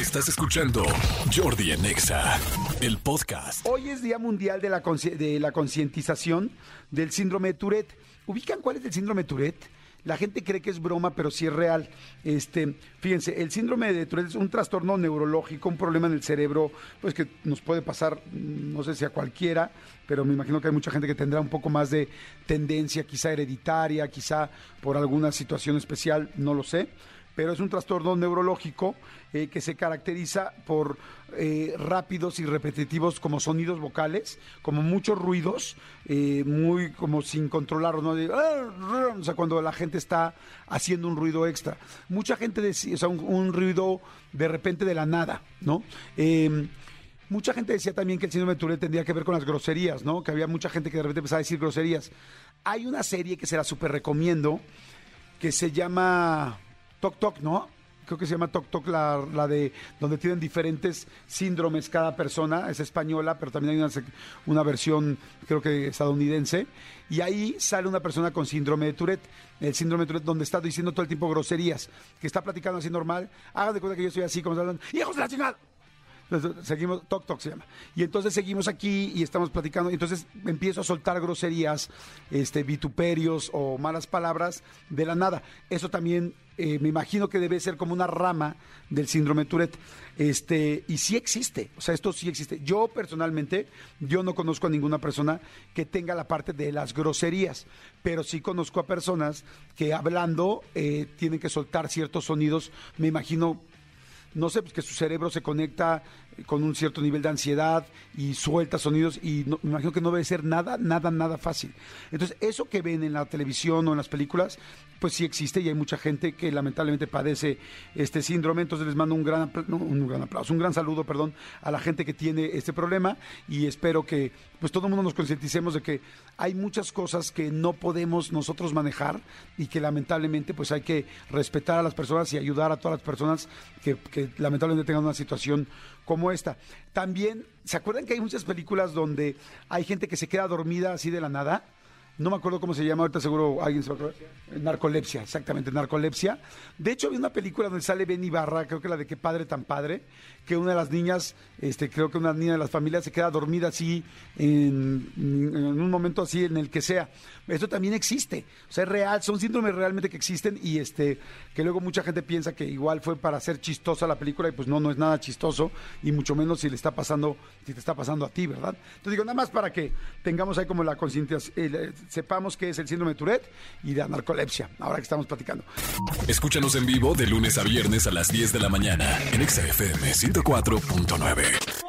Estás escuchando Jordi en Exa, el podcast. Hoy es Día Mundial de la, de Concientización del Síndrome de Tourette. ¿Ubican cuál es el síndrome de Tourette? La gente cree que es broma, pero sí es real. Este, fíjense, el síndrome de Tourette es un trastorno neurológico, un problema en el cerebro, pues que nos puede pasar, mm, no sé si a cualquiera, pero me imagino que hay mucha gente que tendrá un poco más de tendencia, quizá hereditaria, quizá por alguna situación especial, no lo sé pero es un trastorno neurológico eh, que se caracteriza por eh, rápidos y repetitivos como sonidos vocales, como muchos ruidos, eh, muy como sin controlarlos, ¿no? "Ah, o sea, cuando la gente está haciendo un ruido extra. Mucha gente decía, o sea, un, ruido de repente de la nada, ¿no? Eh, Mucha gente decía también que el síndrome de Tourette tendría que ver con las groserías, ¿no? Que había mucha gente que de repente empezaba a decir groserías. Hay una serie que se la super recomiendo que se llama Toc Toc, ¿no? Creo que se llama Toc Toc, la, la de donde tienen diferentes síndromes cada persona. Es española, pero también hay una, una versión, creo que estadounidense. Y ahí sale una persona con síndrome de Tourette. El síndrome de Tourette, donde está diciendo todo el tiempo groserías, que está platicando así normal. Hagan de cuenta que yo estoy así, como están ¡hijos de la chingada! Seguimos, Toc Toc se llama. Y entonces seguimos aquí y estamos platicando. Y entonces empiezo a soltar groserías, este, vituperios o malas palabras de la nada. Eso también eh, me imagino que debe ser como una rama del síndrome Tourette. Este, y sí existe, o sea, esto sí existe. Yo personalmente, yo no conozco a ninguna persona que tenga la parte de las groserías, pero sí conozco a personas que hablando eh, tienen que soltar ciertos sonidos, me imagino no sé, pues que su cerebro se conecta con un cierto nivel de ansiedad y suelta sonidos y me imagino que no debe ser nada, nada, nada fácil. Entonces, eso que ven en la televisión o en las películas, pues sí existe y hay mucha gente que lamentablemente padece este síndrome. Entonces les mando un gran, un gran aplauso, un gran saludo, perdón, a la gente que tiene este problema y espero que pues todo el mundo nos concienticemos de que hay muchas cosas que no podemos nosotros manejar y que lamentablemente pues hay que respetar a las personas y ayudar a todas las personas que, que lamentablemente tengan una situación como esta. También, ¿se acuerdan que hay muchas películas donde hay gente que se queda dormida así de la nada? No me acuerdo cómo se llama, ahorita seguro alguien se va a. Narcolepsia, exactamente, narcolepsia. De hecho, había una película donde sale Ben Ibarra, creo que la de Qué padre tan padre, que una de las niñas, este, creo que una niña de las familias se queda dormida así en, un momento así en el que sea. Esto también existe, o sea, es real, son síndromes realmente que existen y este, que luego mucha gente piensa que igual fue para hacer chistosa la película y pues no, no es nada chistoso y mucho menos si le está pasando, si te está pasando a ti, ¿verdad? Entonces digo, nada más para que tengamos ahí como la concienciación, eh, sepamos qué es el síndrome de Tourette y la narcolepsia, ahora que estamos platicando. Escúchanos en vivo de lunes a viernes a las 10 de la mañana en Exa FM 104.9.